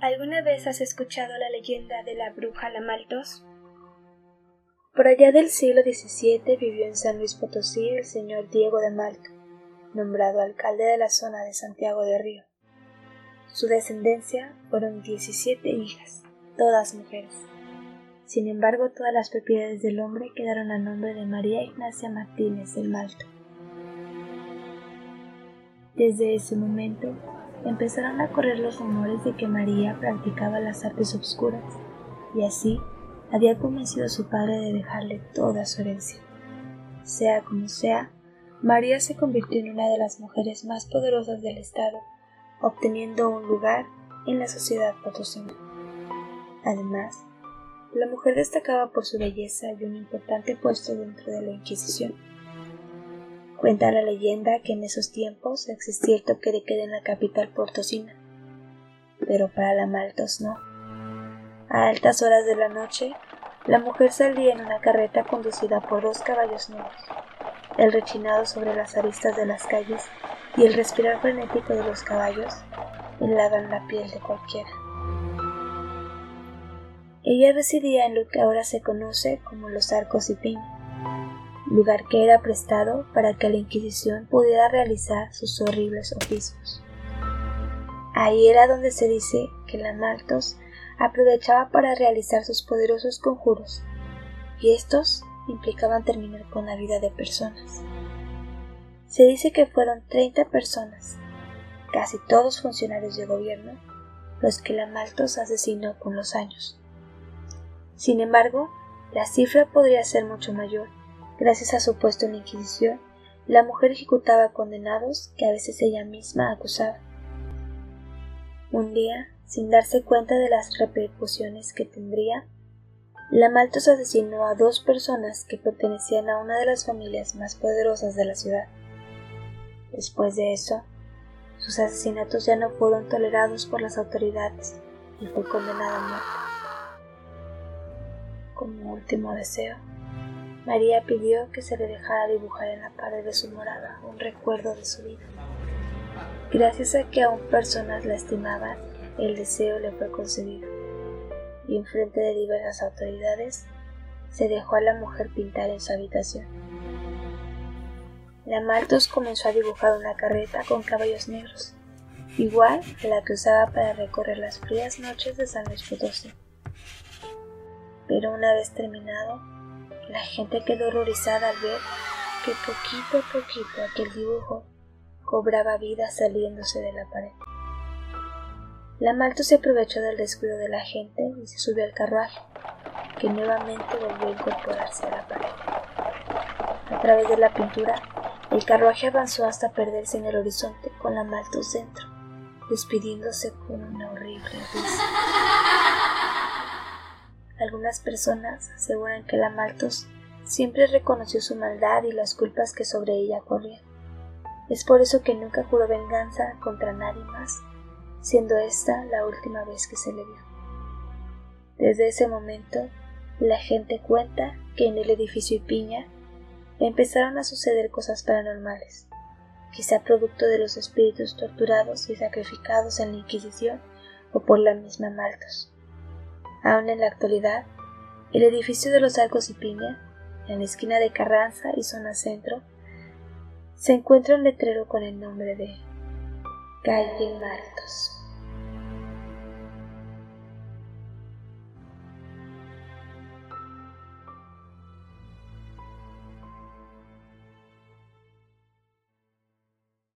¿Alguna vez has escuchado la leyenda de la bruja Lamaltos? Por allá del siglo XVII vivió en San Luis Potosí el señor Diego de Malto, nombrado alcalde de la zona de Santiago de Río. Su descendencia fueron 17 hijas, todas mujeres. Sin embargo, todas las propiedades del hombre quedaron a nombre de María Ignacia Martínez del Malto. Desde ese momento empezaron a correr los rumores de que María practicaba las artes obscuras y así había convencido a su padre de dejarle toda su herencia. Sea como sea, María se convirtió en una de las mujeres más poderosas del Estado, obteniendo un lugar en la sociedad potosina. Además, la mujer destacaba por su belleza y un importante puesto dentro de la Inquisición. Cuenta la leyenda que en esos tiempos existía el toque de queda en la capital portosina, pero para la Maltos no. A altas horas de la noche, la mujer salía en una carreta conducida por dos caballos negros. El rechinado sobre las aristas de las calles y el respirar frenético de los caballos helaban la piel de cualquiera. Ella residía en lo que ahora se conoce como los Arcos y Piña lugar que era prestado para que la Inquisición pudiera realizar sus horribles oficios. Ahí era donde se dice que la Maltos aprovechaba para realizar sus poderosos conjuros, y estos implicaban terminar con la vida de personas. Se dice que fueron 30 personas, casi todos funcionarios de gobierno, los que la Maltos asesinó con los años. Sin embargo, la cifra podría ser mucho mayor, Gracias a su puesto en la Inquisición, la mujer ejecutaba condenados que a veces ella misma acusaba. Un día, sin darse cuenta de las repercusiones que tendría, la Maltos asesinó a dos personas que pertenecían a una de las familias más poderosas de la ciudad. Después de eso, sus asesinatos ya no fueron tolerados por las autoridades y fue condenada a muerte. Como último deseo, María pidió que se le dejara dibujar en la pared de su morada un recuerdo de su vida. Gracias a que aún personas la estimaban, el deseo le fue concedido, y en frente de diversas autoridades se dejó a la mujer pintar en su habitación. La Maltos comenzó a dibujar una carreta con caballos negros, igual a la que usaba para recorrer las frías noches de San Luis Potosí. Pero una vez terminado, la gente quedó horrorizada al ver que poquito a poquito aquel dibujo cobraba vida saliéndose de la pared. La Malto se aprovechó del descuido de la gente y se subió al carruaje, que nuevamente volvió a incorporarse a la pared. A través de la pintura, el carruaje avanzó hasta perderse en el horizonte con la Malto dentro, despidiéndose con una horrible risa. Algunas personas aseguran que la Maltos siempre reconoció su maldad y las culpas que sobre ella corrían. Es por eso que nunca juró venganza contra nadie más, siendo esta la última vez que se le vio. Desde ese momento, la gente cuenta que en el edificio Ipiña empezaron a suceder cosas paranormales, quizá producto de los espíritus torturados y sacrificados en la Inquisición o por la misma Maltos. Aún en la actualidad, el edificio de los Arcos y Piña, en la esquina de Carranza y zona centro, se encuentra un letrero con el nombre de Calle Martos.